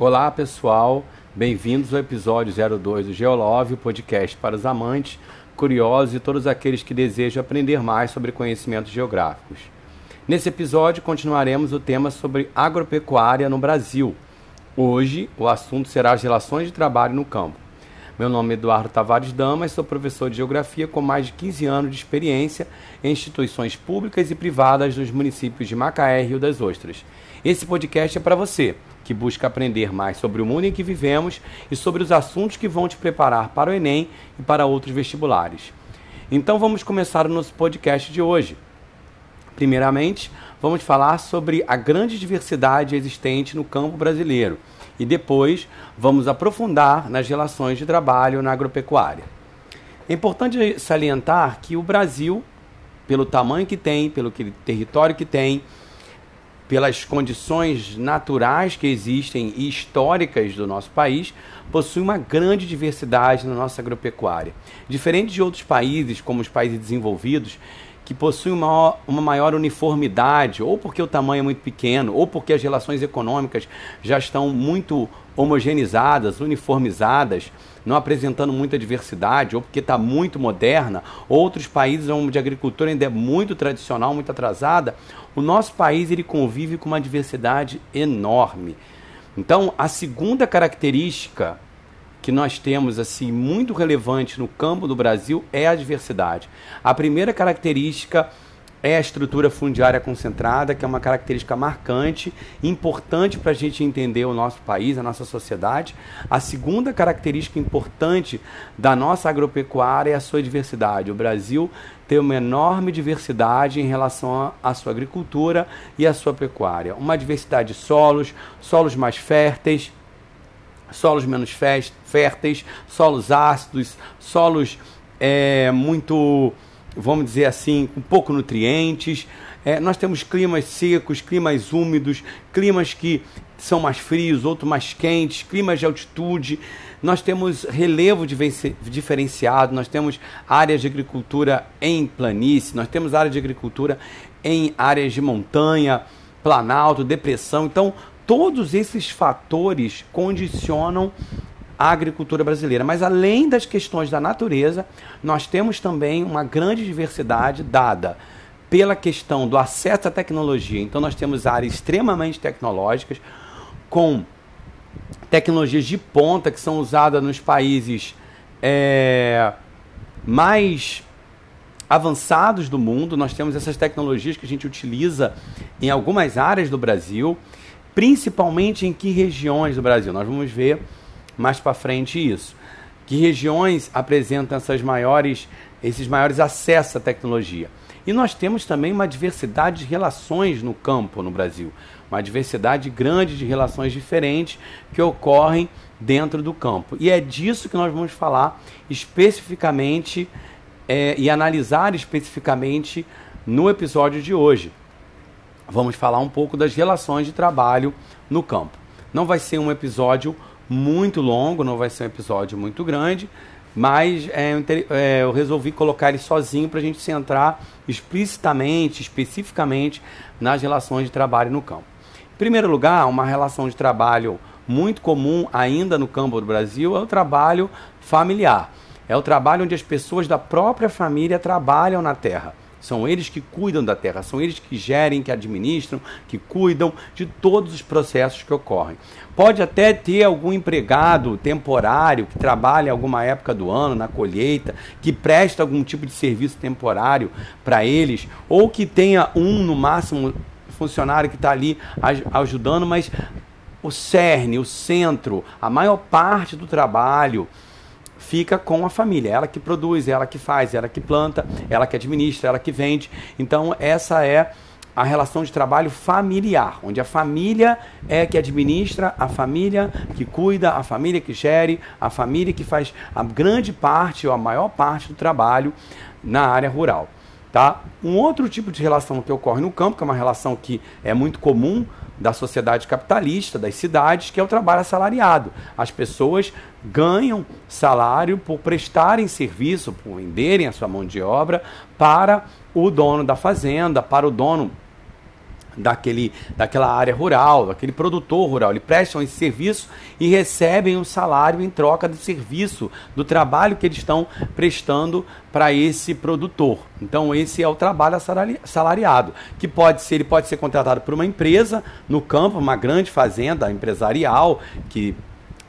Olá pessoal, bem-vindos ao episódio 02 do Geolove, o podcast para os amantes, curiosos e todos aqueles que desejam aprender mais sobre conhecimentos geográficos. Nesse episódio continuaremos o tema sobre agropecuária no Brasil. Hoje o assunto será as relações de trabalho no campo. Meu nome é Eduardo Tavares Damas, sou professor de Geografia com mais de 15 anos de experiência em instituições públicas e privadas dos municípios de Macaé e Rio das Ostras. Esse podcast é para você que busca aprender mais sobre o mundo em que vivemos e sobre os assuntos que vão te preparar para o Enem e para outros vestibulares. Então vamos começar o nosso podcast de hoje. Primeiramente, vamos falar sobre a grande diversidade existente no campo brasileiro e depois vamos aprofundar nas relações de trabalho na agropecuária. É importante salientar que o Brasil, pelo tamanho que tem, pelo território que tem, pelas condições naturais que existem e históricas do nosso país, possui uma grande diversidade na nossa agropecuária. Diferente de outros países, como os países desenvolvidos, que possuem uma, uma maior uniformidade, ou porque o tamanho é muito pequeno, ou porque as relações econômicas já estão muito homogeneizadas, uniformizadas, não apresentando muita diversidade, ou porque está muito moderna, outros países onde a agricultura ainda é muito tradicional, muito atrasada, o nosso país ele convive com uma diversidade enorme. Então, a segunda característica que nós temos assim muito relevante no campo do Brasil é a diversidade. A primeira característica é a estrutura fundiária concentrada, que é uma característica marcante, importante para a gente entender o nosso país, a nossa sociedade. A segunda característica importante da nossa agropecuária é a sua diversidade. O Brasil tem uma enorme diversidade em relação à sua agricultura e à sua pecuária. Uma diversidade de solos, solos mais férteis, solos menos férteis, solos ácidos, solos é, muito vamos dizer assim, com pouco nutrientes. É, nós temos climas secos, climas úmidos, climas que são mais frios, outros mais quentes, climas de altitude. Nós temos relevo diferenciado, nós temos áreas de agricultura em planície, nós temos áreas de agricultura em áreas de montanha, planalto, depressão. Então, todos esses fatores condicionam a agricultura brasileira. Mas além das questões da natureza, nós temos também uma grande diversidade dada pela questão do acesso à tecnologia. Então nós temos áreas extremamente tecnológicas com tecnologias de ponta que são usadas nos países é, mais avançados do mundo. Nós temos essas tecnologias que a gente utiliza em algumas áreas do Brasil, principalmente em que regiões do Brasil. Nós vamos ver mais para frente isso. Que regiões apresentam essas maiores, esses maiores acessos à tecnologia? E nós temos também uma diversidade de relações no campo no Brasil, uma diversidade grande de relações diferentes que ocorrem dentro do campo. E é disso que nós vamos falar especificamente é, e analisar especificamente no episódio de hoje. Vamos falar um pouco das relações de trabalho no campo. Não vai ser um episódio muito longo, não vai ser um episódio muito grande, mas é, é, eu resolvi colocar ele sozinho para a gente centrar explicitamente, especificamente nas relações de trabalho no campo. Em primeiro lugar, uma relação de trabalho muito comum ainda no campo do Brasil é o trabalho familiar. É o trabalho onde as pessoas da própria família trabalham na terra. São eles que cuidam da terra, são eles que gerem, que administram, que cuidam de todos os processos que ocorrem. Pode até ter algum empregado temporário que trabalha alguma época do ano na colheita, que presta algum tipo de serviço temporário para eles, ou que tenha um no máximo funcionário que está ali ajudando, mas o cerne, o centro, a maior parte do trabalho fica com a família. Ela que produz, ela que faz, ela que planta, ela que administra, ela que vende. Então, essa é a relação de trabalho familiar, onde a família é que administra, a família que cuida, a família que gere, a família que faz a grande parte ou a maior parte do trabalho na área rural. Tá? Um outro tipo de relação que ocorre no campo, que é uma relação que é muito comum da sociedade capitalista, das cidades, que é o trabalho assalariado. As pessoas ganham salário por prestarem serviço, por venderem a sua mão de obra para o dono da fazenda, para o dono daquele, daquela área rural, daquele produtor rural. Eles prestam esse serviço e recebem um salário em troca do serviço, do trabalho que eles estão prestando para esse produtor. Então esse é o trabalho salariado, que pode ser, ele pode ser contratado por uma empresa no campo, uma grande fazenda empresarial que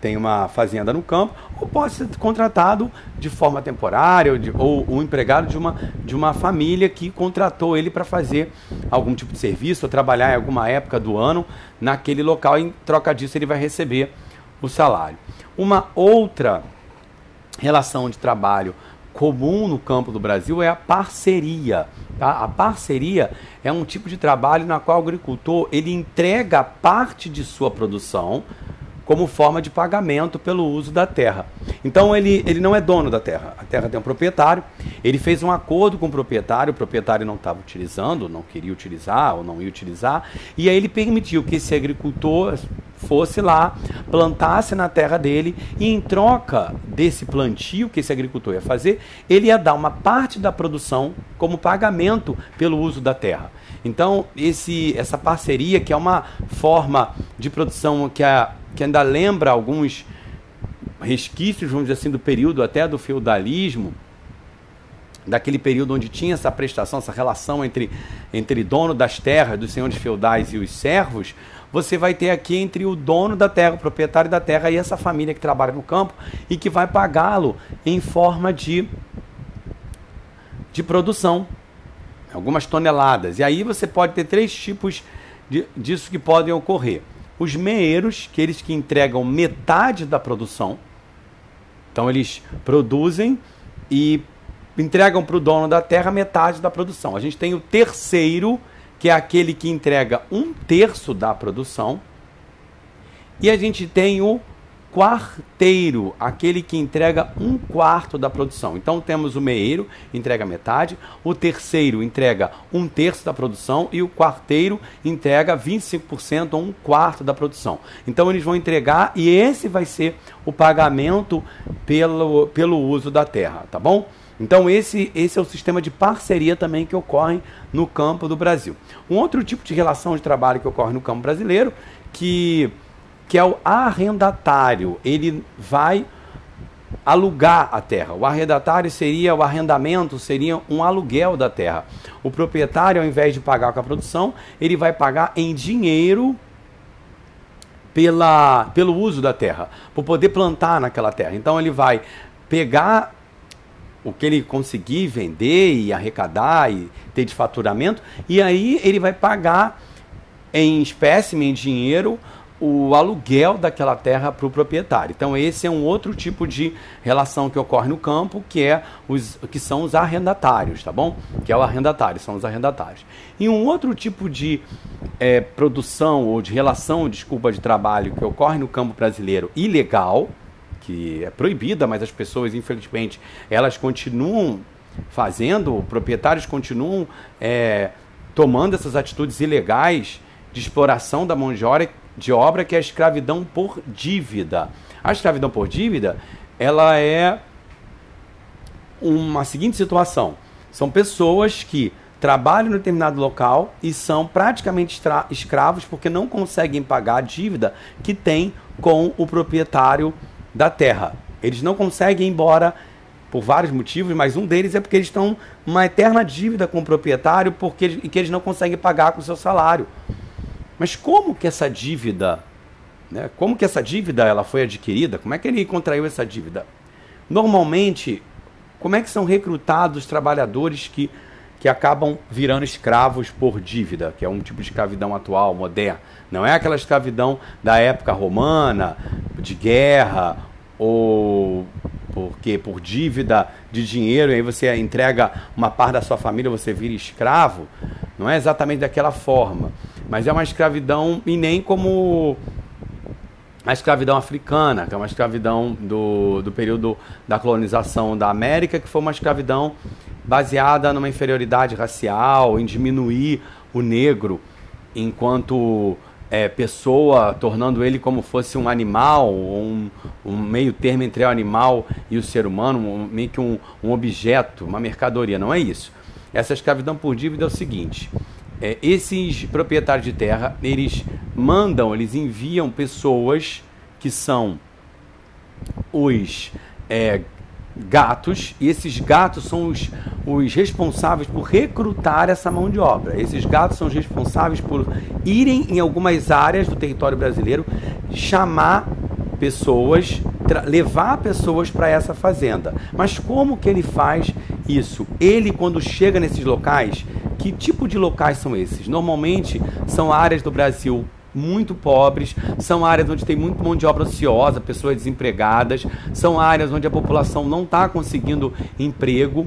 tem uma fazenda no campo, ou pode ser contratado de forma temporária, ou, de, ou um empregado de uma, de uma família que contratou ele para fazer algum tipo de serviço, ou trabalhar em alguma época do ano naquele local, e em troca disso ele vai receber o salário. Uma outra relação de trabalho comum no campo do Brasil é a parceria. Tá? A parceria é um tipo de trabalho na qual o agricultor ele entrega parte de sua produção como forma de pagamento pelo uso da terra. Então ele, ele não é dono da terra, a terra tem um proprietário, ele fez um acordo com o proprietário, o proprietário não estava utilizando, não queria utilizar ou não ia utilizar, e aí ele permitiu que esse agricultor fosse lá, plantasse na terra dele e em troca desse plantio que esse agricultor ia fazer, ele ia dar uma parte da produção como pagamento pelo uso da terra. Então, esse, essa parceria, que é uma forma de produção que a que ainda lembra alguns resquícios, vamos dizer assim, do período até do feudalismo, daquele período onde tinha essa prestação, essa relação entre, entre dono das terras, dos senhores feudais e os servos, você vai ter aqui entre o dono da terra, o proprietário da terra e essa família que trabalha no campo e que vai pagá-lo em forma de, de produção, algumas toneladas. E aí você pode ter três tipos de, disso que podem ocorrer os meeiros, que eles que entregam metade da produção. Então eles produzem e entregam para o dono da terra metade da produção. A gente tem o terceiro, que é aquele que entrega um terço da produção. E a gente tem o quarteiro, aquele que entrega um quarto da produção. Então temos o meeiro, entrega metade, o terceiro entrega um terço da produção e o quarteiro entrega 25% ou um quarto da produção. Então eles vão entregar e esse vai ser o pagamento pelo, pelo uso da terra, tá bom? Então esse, esse é o sistema de parceria também que ocorre no campo do Brasil. Um outro tipo de relação de trabalho que ocorre no campo brasileiro, que que é o arrendatário. Ele vai alugar a terra. O arrendatário seria o arrendamento, seria um aluguel da terra. O proprietário, ao invés de pagar com a produção, ele vai pagar em dinheiro pela, pelo uso da terra, por poder plantar naquela terra. Então ele vai pegar o que ele conseguir vender e arrecadar e ter de faturamento, e aí ele vai pagar em espécime, em dinheiro, o aluguel daquela terra para o proprietário. Então esse é um outro tipo de relação que ocorre no campo, que é os que são os arrendatários, tá bom? Que é o arrendatário, são os arrendatários. E um outro tipo de é, produção ou de relação, desculpa, de trabalho que ocorre no campo brasileiro ilegal, que é proibida, mas as pessoas, infelizmente, elas continuam fazendo, proprietários continuam é, tomando essas atitudes ilegais de exploração da mão de obra de obra que é a escravidão por dívida. A escravidão por dívida, ela é uma seguinte situação. São pessoas que trabalham em determinado local e são praticamente escravos porque não conseguem pagar a dívida que tem com o proprietário da terra. Eles não conseguem ir embora por vários motivos, mas um deles é porque eles estão uma eterna dívida com o proprietário porque e que eles não conseguem pagar com o seu salário. Mas como que essa dívida, né, como que essa dívida ela foi adquirida? Como é que ele contraiu essa dívida? Normalmente, como é que são recrutados os trabalhadores que, que acabam virando escravos por dívida, que é um tipo de escravidão atual, moderna? Não é aquela escravidão da época romana, de guerra, ou porque por dívida de dinheiro, e aí você entrega uma parte da sua família, você vira escravo. Não é exatamente daquela forma. Mas é uma escravidão e nem como a escravidão africana, que é uma escravidão do, do período da colonização da América, que foi uma escravidão baseada numa inferioridade racial, em diminuir o negro enquanto é, pessoa, tornando ele como fosse um animal, um, um, meio termo entre o animal e o ser humano, um, meio que um, um objeto, uma mercadoria. Não é isso. Essa escravidão por dívida é o seguinte: é, esses proprietários de terra, eles mandam, eles enviam pessoas que são os é, gatos, e esses gatos são os, os responsáveis por recrutar essa mão de obra. Esses gatos são os responsáveis por irem em algumas áreas do território brasileiro, chamar pessoas, levar pessoas para essa fazenda. Mas como que ele faz isso? Ele, quando chega nesses locais, que tipo de locais são esses? Normalmente são áreas do Brasil muito pobres, são áreas onde tem muito mão de obra ociosa, pessoas desempregadas, são áreas onde a população não está conseguindo emprego.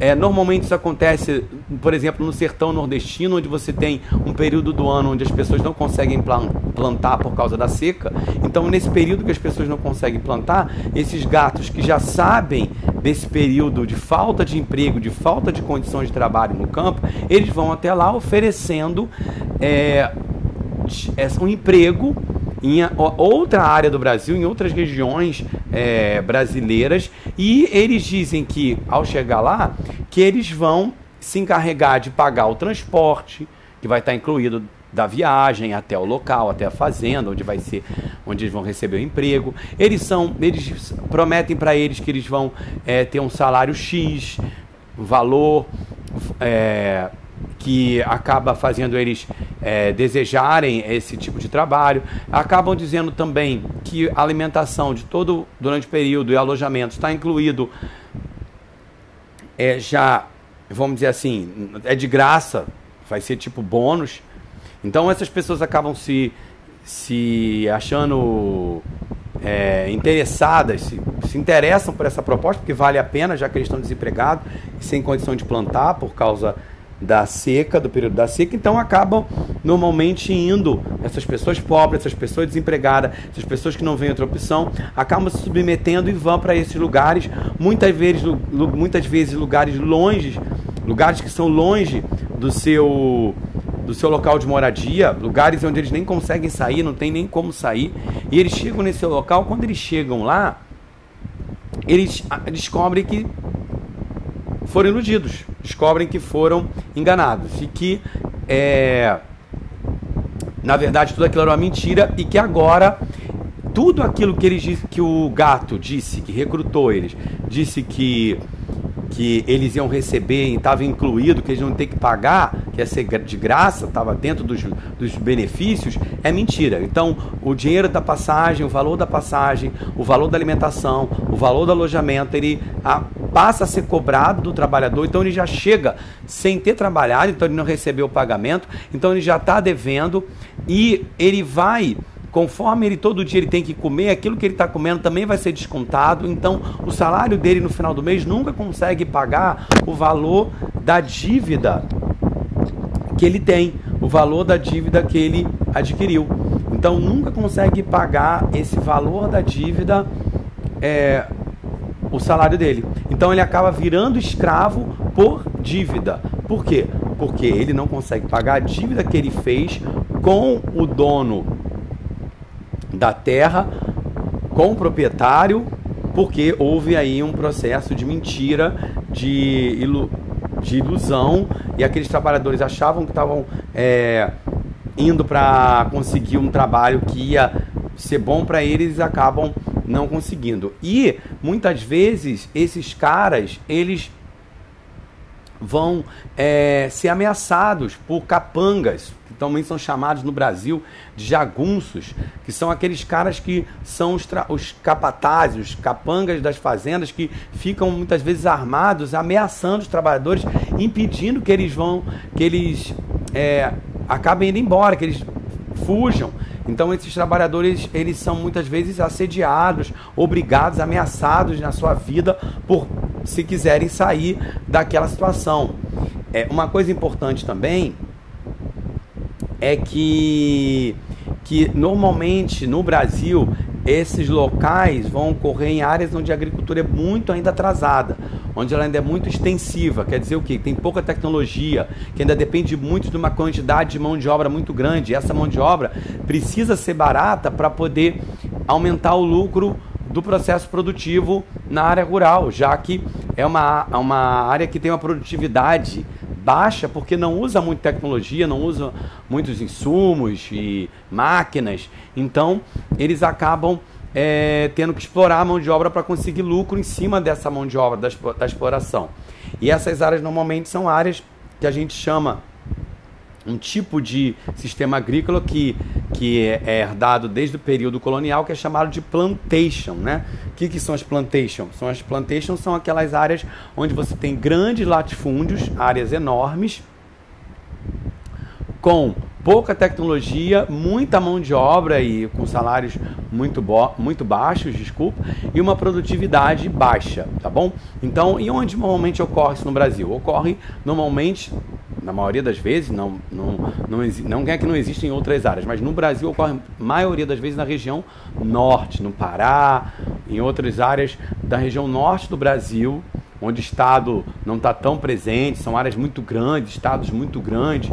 É, normalmente isso acontece, por exemplo, no sertão nordestino, onde você tem um período do ano onde as pessoas não conseguem plantar por causa da seca. Então, nesse período que as pessoas não conseguem plantar, esses gatos que já sabem desse período de falta de emprego, de falta de condições de trabalho no campo, eles vão até lá oferecendo é, um emprego em outra área do Brasil, em outras regiões é, brasileiras, e eles dizem que ao chegar lá, que eles vão se encarregar de pagar o transporte, que vai estar incluído da viagem até o local, até a fazenda, onde vai ser, onde eles vão receber o emprego. Eles são, eles prometem para eles que eles vão é, ter um salário X, valor é, que acaba fazendo eles é, desejarem esse tipo de trabalho. Acabam dizendo também que a alimentação de todo durante o período e alojamento está incluído é, já, vamos dizer assim, é de graça, vai ser tipo bônus. Então essas pessoas acabam se, se achando é, interessadas, se, se interessam por essa proposta, porque vale a pena, já que eles estão desempregados sem condição de plantar por causa da seca, do período da seca, então acabam normalmente indo essas pessoas pobres, essas pessoas desempregadas, essas pessoas que não vêm outra opção, acabam se submetendo e vão para esses lugares, muitas vezes, muitas vezes lugares longe, lugares que são longe do seu do seu local de moradia, lugares onde eles nem conseguem sair, não tem nem como sair, e eles chegam nesse local, quando eles chegam lá, eles descobrem que foram iludidos, descobrem que foram enganados e que, é, na verdade, tudo aquilo era uma mentira e que agora tudo aquilo que eles que o gato disse, que recrutou eles, disse que que eles iam receber estava incluído, que eles não ter que pagar, que ia ser de graça, estava dentro dos, dos benefícios, é mentira. Então, o dinheiro da passagem, o valor da passagem, o valor da alimentação, o valor do alojamento, ele a, passa a ser cobrado do trabalhador, então ele já chega sem ter trabalhado, então ele não recebeu o pagamento, então ele já está devendo e ele vai conforme ele todo dia ele tem que comer, aquilo que ele está comendo também vai ser descontado. Então, o salário dele no final do mês nunca consegue pagar o valor da dívida que ele tem, o valor da dívida que ele adquiriu. Então, nunca consegue pagar esse valor da dívida, é, o salário dele. Então, ele acaba virando escravo por dívida. Por quê? Porque ele não consegue pagar a dívida que ele fez com o dono da terra com o proprietário, porque houve aí um processo de mentira, de, ilu de ilusão, e aqueles trabalhadores achavam que estavam é, indo para conseguir um trabalho que ia ser bom para eles acabam não conseguindo. E muitas vezes esses caras, eles vão é, ser ameaçados por capangas, que também são chamados no Brasil de jagunços, que são aqueles caras que são os, os capatazes, os capangas das fazendas, que ficam muitas vezes armados, ameaçando os trabalhadores, impedindo que eles vão, que eles é, acabem indo embora, que eles fujam. Então esses trabalhadores, eles são muitas vezes assediados, obrigados, ameaçados na sua vida por se quiserem sair daquela situação. É, uma coisa importante também é que, que normalmente no Brasil esses locais vão ocorrer em áreas onde a agricultura é muito ainda atrasada, onde ela ainda é muito extensiva, quer dizer o quê? Tem pouca tecnologia, que ainda depende muito de uma quantidade de mão de obra muito grande. E essa mão de obra precisa ser barata para poder aumentar o lucro do processo produtivo na área rural, já que é uma, uma área que tem uma produtividade baixa porque não usa muita tecnologia, não usa muitos insumos e máquinas. Então, eles acabam é, tendo que explorar a mão de obra para conseguir lucro em cima dessa mão de obra, da, da exploração. E essas áreas normalmente são áreas que a gente chama um tipo de sistema agrícola que, que é, é herdado desde o período colonial, que é chamado de plantation. Né? O que, que são as plantations? São as plantations são aquelas áreas onde você tem grandes latifúndios, áreas enormes, com pouca tecnologia, muita mão de obra e com salários muito, muito baixos, desculpa, e uma produtividade baixa, tá bom? Então, e onde normalmente ocorre isso no Brasil? Ocorre normalmente, na maioria das vezes, não, não, não, não é que não existem em outras áreas, mas no Brasil ocorre maioria das vezes na região norte, no Pará, em outras áreas da região norte do Brasil, onde o Estado não está tão presente, são áreas muito grandes, estados muito grandes,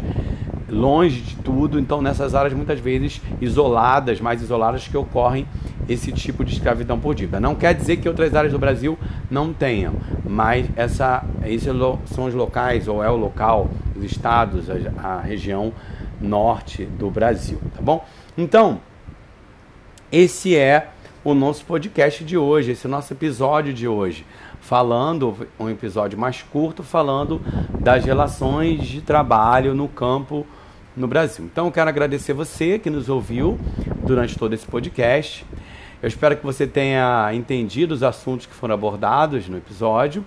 longe de tudo, então nessas áreas muitas vezes isoladas, mais isoladas, que ocorrem esse tipo de escravidão por dívida. Não quer dizer que outras áreas do Brasil não tenham, mas essa, esses são os locais, ou é o local, os estados, a, a região norte do Brasil, tá bom? Então, esse é o nosso podcast de hoje, esse é nosso episódio de hoje, falando, um episódio mais curto, falando das relações de trabalho no campo no Brasil. Então eu quero agradecer você que nos ouviu durante todo esse podcast. Eu espero que você tenha entendido os assuntos que foram abordados no episódio.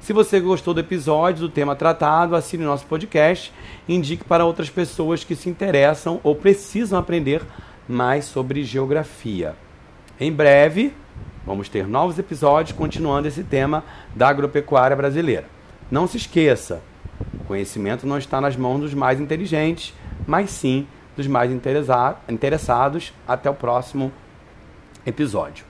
Se você gostou do episódio, do tema tratado, assine nosso podcast indique para outras pessoas que se interessam ou precisam aprender mais sobre geografia. Em breve, vamos ter novos episódios continuando esse tema da agropecuária brasileira. Não se esqueça, o conhecimento não está nas mãos dos mais inteligentes, mas sim dos mais interessados. Até o próximo episódio.